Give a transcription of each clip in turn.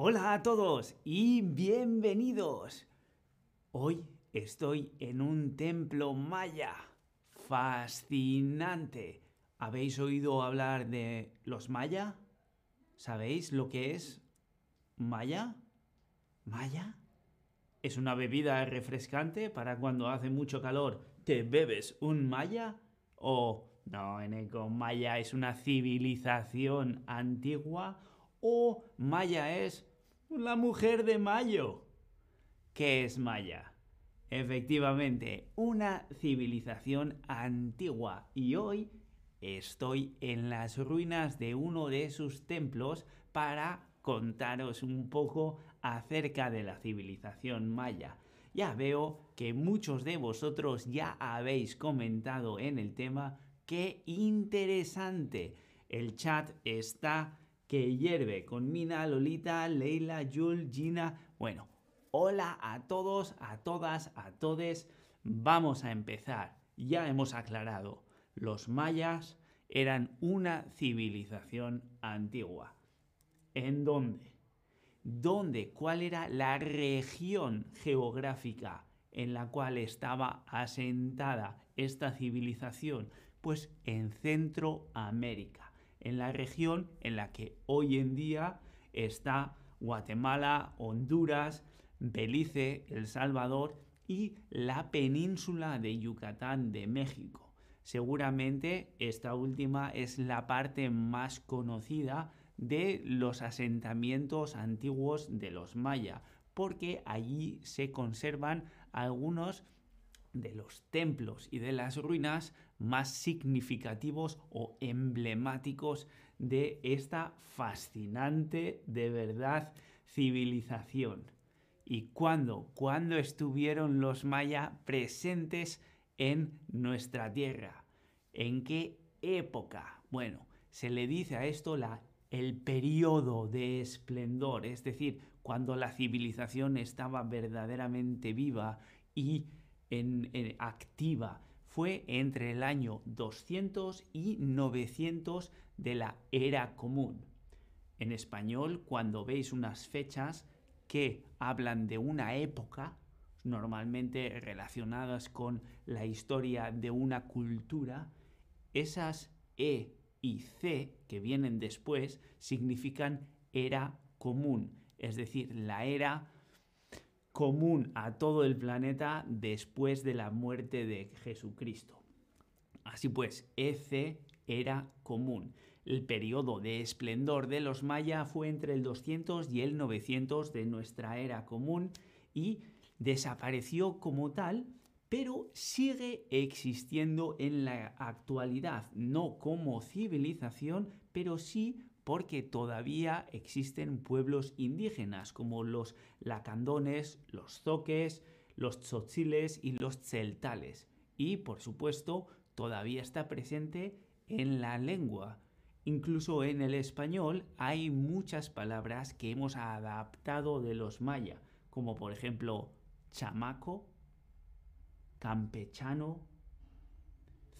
Hola a todos y bienvenidos. Hoy estoy en un templo maya. Fascinante. ¿Habéis oído hablar de los maya? ¿Sabéis lo que es maya? ¿Maya? ¿Es una bebida refrescante para cuando hace mucho calor? ¿Te bebes un maya? ¿O no, Eneco, maya es una civilización antigua? ¿O maya es la mujer de Mayo? ¿Qué es maya? Efectivamente, una civilización antigua y hoy estoy en las ruinas de uno de sus templos para contaros un poco acerca de la civilización maya. Ya veo que muchos de vosotros ya habéis comentado en el tema. ¡Qué interesante! El chat está que hierve con Mina, Lolita, Leila, Jul, Gina. Bueno, hola a todos, a todas, a todes. Vamos a empezar. Ya hemos aclarado, los mayas eran una civilización antigua. ¿En dónde? ¿Dónde? ¿Cuál era la región geográfica en la cual estaba asentada esta civilización? Pues en Centroamérica, en la región en la que hoy en día está Guatemala, Honduras, Belice, El Salvador y la península de Yucatán de México. Seguramente esta última es la parte más conocida de los asentamientos antiguos de los maya, porque allí se conservan algunos de los templos y de las ruinas más significativos o emblemáticos de esta fascinante, de verdad, civilización. ¿Y cuándo? ¿Cuándo estuvieron los maya presentes en nuestra tierra? ¿En qué época? Bueno, se le dice a esto la el periodo de esplendor, es decir, cuando la civilización estaba verdaderamente viva y en, activa, fue entre el año 200 y 900 de la era común. En español, cuando veis unas fechas que hablan de una época, normalmente relacionadas con la historia de una cultura, esas E y C, que vienen después, significan era común, es decir, la era común a todo el planeta después de la muerte de Jesucristo. Así pues, EC era común. El periodo de esplendor de los maya fue entre el 200 y el 900 de nuestra era común y desapareció como tal pero sigue existiendo en la actualidad, no como civilización, pero sí porque todavía existen pueblos indígenas como los lacandones, los zoques, los tzotziles y los tzeltales. Y, por supuesto, todavía está presente en la lengua. Incluso en el español hay muchas palabras que hemos adaptado de los maya, como por ejemplo chamaco, campechano,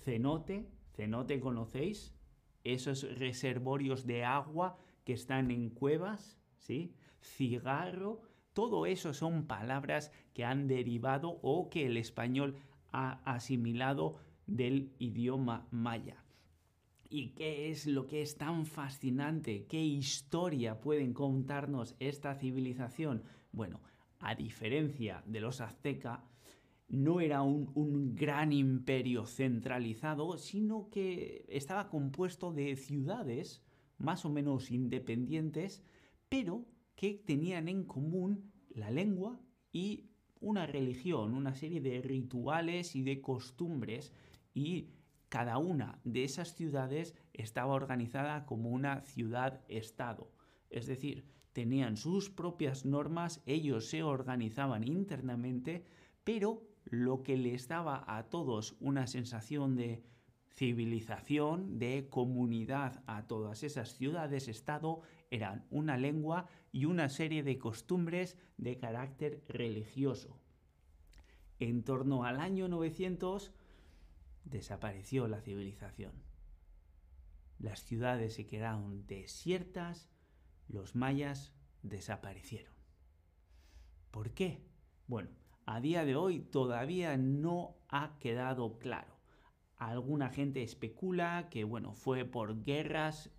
cenote, cenote conocéis, esos reservorios de agua que están en cuevas, ¿sí? Cigarro, todo eso son palabras que han derivado o que el español ha asimilado del idioma maya. ¿Y qué es lo que es tan fascinante? ¿Qué historia pueden contarnos esta civilización? Bueno, a diferencia de los aztecas, no era un, gran imperio centralizado, sino que estaba compuesto de ciudades más o menos independientes, pero que tenían en común la lengua y una religión, una serie de rituales y de costumbres, y cada una de esas ciudades estaba organizada como una ciudad-estado. Es decir, tenían sus propias normas, ellos se organizaban internamente, pero lo que les daba a todos una sensación de civilización, de comunidad a todas esas ciudades-estado, eran una lengua y una serie de costumbres de carácter religioso. En torno al año 900 desapareció la civilización. Las ciudades se quedaron desiertas, los mayas desaparecieron. ¿Por qué? Bueno, a día de hoy todavía no ha quedado claro. Alguna gente especula que bueno, fue por guerras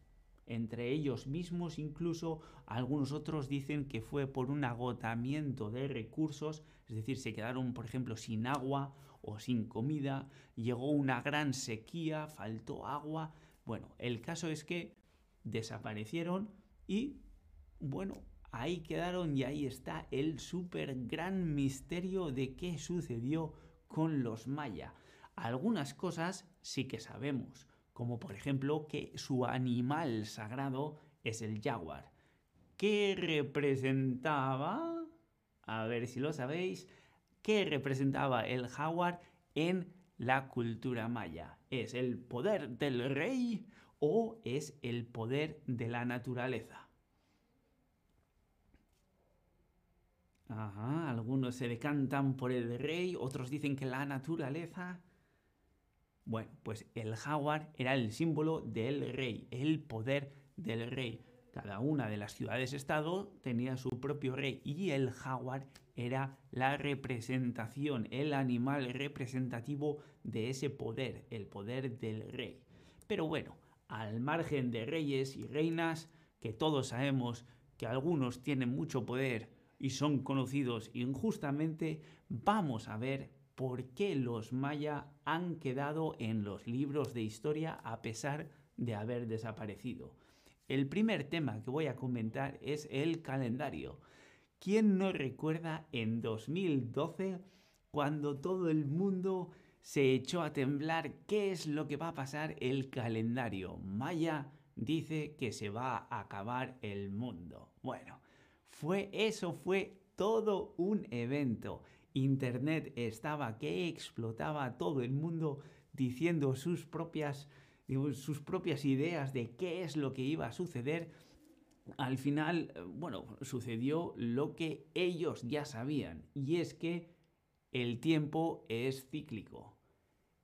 entre ellos mismos incluso, algunos otros dicen que fue por un agotamiento de recursos, es decir, se quedaron por ejemplo sin agua o sin comida, llegó una gran sequía, faltó agua. Bueno, el caso es que desaparecieron y bueno, ahí quedaron y ahí está el súper gran misterio de qué sucedió con los maya. Algunas cosas sí que sabemos, como por ejemplo que su animal sagrado es el jaguar. ¿Qué representaba? A ver si lo sabéis. ¿Qué representaba el jaguar en la cultura maya? ¿Es el poder del rey o es el poder de la naturaleza? Ajá, algunos se decantan por el rey, otros dicen que la naturaleza. Bueno, pues el jaguar era el símbolo del rey, el poder del rey. Cada una de las ciudades-estado tenía su propio rey y el jaguar era la representación, el animal representativo de ese poder, el poder del rey. Pero bueno, al margen de reyes y reinas, que todos sabemos que algunos tienen mucho poder y son conocidos injustamente, vamos a ver por qué los maya han quedado en los libros de historia a pesar de haber desaparecido. El primer tema que voy a comentar es el calendario. ¿Quién no recuerda en 2012 cuando todo el mundo se echó a temblar qué es lo que va a pasar el calendario? Maya dice que se va a acabar el mundo. Bueno, fue eso, fue todo un evento. Internet estaba que explotaba todo el mundo diciendo sus propias, sus propias ideas de qué es lo que iba a suceder. Al final, bueno, sucedió lo que ellos ya sabían, y es que el tiempo es cíclico.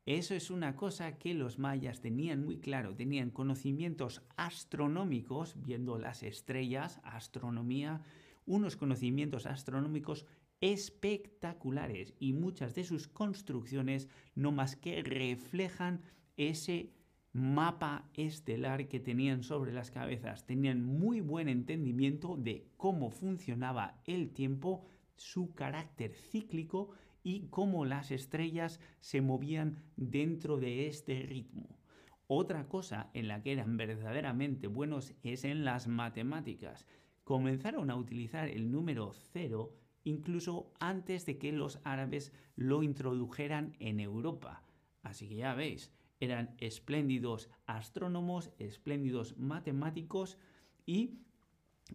Eso es una cosa que los mayas tenían muy claro, tenían conocimientos astronómicos, viendo las estrellas, astronomía, unos conocimientos astronómicos espectaculares y muchas de sus construcciones no más que reflejan ese mapa estelar que tenían sobre las cabezas. Tenían muy buen entendimiento de cómo funcionaba el tiempo, su carácter cíclico y cómo las estrellas se movían dentro de este ritmo. Otra cosa en la que eran verdaderamente buenos es en las matemáticas comenzaron a utilizar el número cero incluso antes de que los árabes lo introdujeran en Europa. Así que ya veis, eran espléndidos astrónomos, espléndidos matemáticos y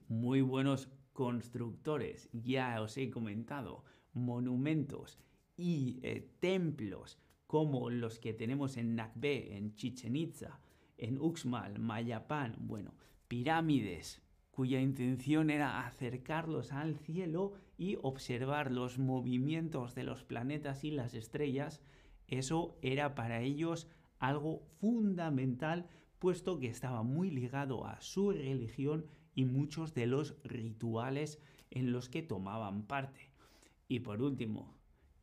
muy buenos constructores. Ya os he comentado, monumentos y eh, templos como los que tenemos en Nakbe, en Chichen Itza, en Uxmal, Mayapán, bueno, pirámides, cuya intención era acercarlos al cielo y observar los movimientos de los planetas y las estrellas, eso era para ellos algo fundamental, puesto que estaba muy ligado a su religión y muchos de los rituales en los que tomaban parte. Y por último,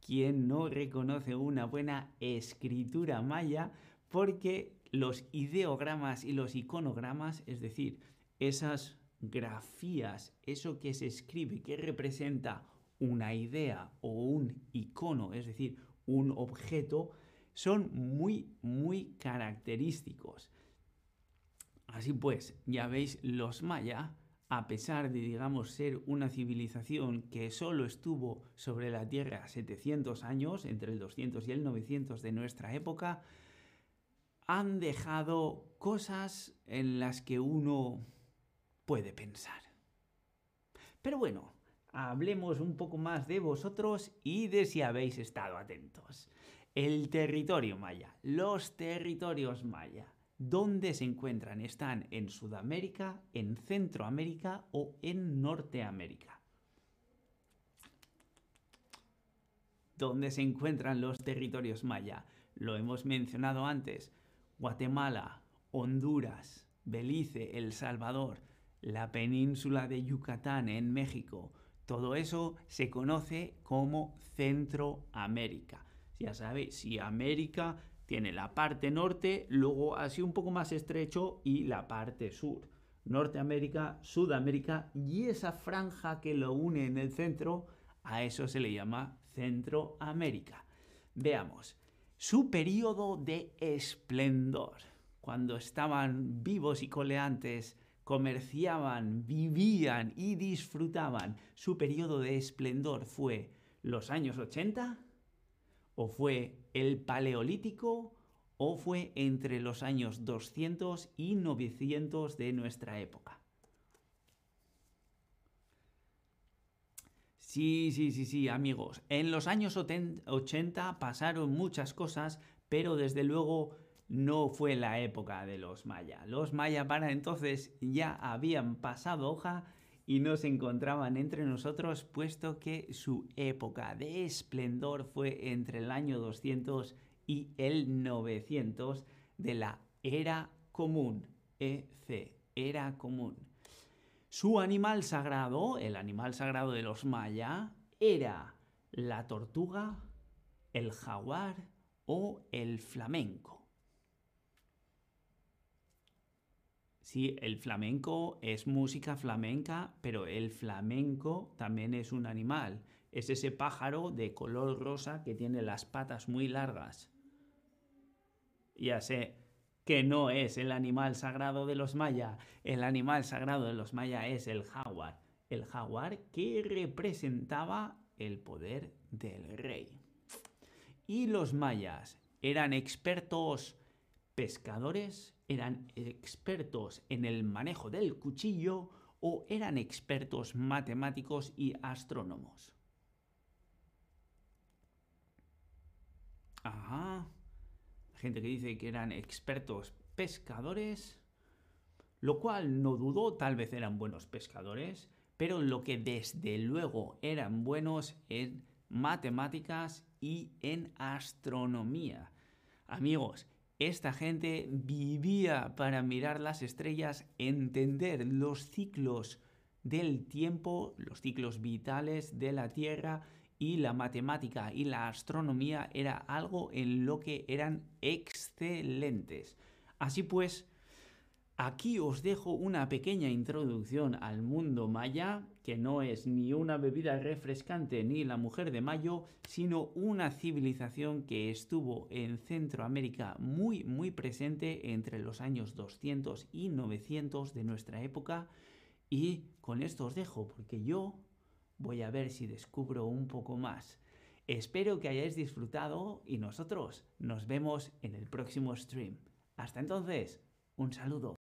¿quién no reconoce una buena escritura maya? Porque los ideogramas y los iconogramas, es decir, esas grafías, eso que se escribe, que representa una idea o un icono, es decir, un objeto, son muy, muy característicos. Así pues, ya veis, los maya, a pesar de, digamos, ser una civilización que solo estuvo sobre la Tierra 700 años, entre el 200 y el 900 de nuestra época, han dejado cosas en las que uno puede pensar. Pero bueno, hablemos un poco más de vosotros y de si habéis estado atentos. El territorio maya, los territorios maya, ¿dónde se encuentran? ¿Están en Sudamérica, en Centroamérica o en Norteamérica? ¿Dónde se encuentran los territorios maya? Lo hemos mencionado antes. Guatemala, Honduras, Belice, El Salvador, la península de Yucatán en México. Todo eso se conoce como Centroamérica. Ya sabéis, si América tiene la parte norte, luego así un poco más estrecho y la parte sur. Norteamérica, Sudamérica y esa franja que lo une en el centro, a eso se le llama Centroamérica. Veamos, su periodo de esplendor, cuando estaban vivos y coleantes, comerciaban, vivían y disfrutaban, su periodo de esplendor fue los años 80 o fue el Paleolítico o fue entre los años 200 y 900 de nuestra época. Sí, sí, sí, sí, amigos. En los años 80 pasaron muchas cosas, pero desde luego no fue la época de los mayas. Los mayas para entonces ya habían pasado hoja y no se encontraban entre nosotros, puesto que su época de esplendor fue entre el año 200 y el 900 de la era común, EC, era común. Su animal sagrado, el animal sagrado de los maya, era la tortuga, el jaguar o el flamenco. Sí, el flamenco es música flamenca, pero el flamenco también es un animal. Es ese pájaro de color rosa que tiene las patas muy largas. Ya sé que no es el animal sagrado de los mayas. El animal sagrado de los mayas es el jaguar. El jaguar que representaba el poder del rey. Y los mayas eran expertos pescadores, eran expertos en el manejo del cuchillo o eran expertos matemáticos y astrónomos. Ajá. Gente que dice que eran expertos pescadores, lo cual no dudó, tal vez eran buenos pescadores, pero lo que desde luego eran buenos en matemáticas y en astronomía. Amigos, esta gente vivía para mirar las estrellas, entender los ciclos del tiempo, los ciclos vitales de la Tierra y la matemática y la astronomía era algo en lo que eran excelentes. Así pues, Aquí os dejo una pequeña introducción al mundo maya, que no es ni una bebida refrescante ni la mujer de mayo, sino una civilización que estuvo en Centroamérica muy muy presente entre los años 200 y 900 de nuestra época. Y con esto os dejo, porque yo voy a ver si descubro un poco más. Espero que hayáis disfrutado y nosotros nos vemos en el próximo stream. Hasta entonces, un saludo.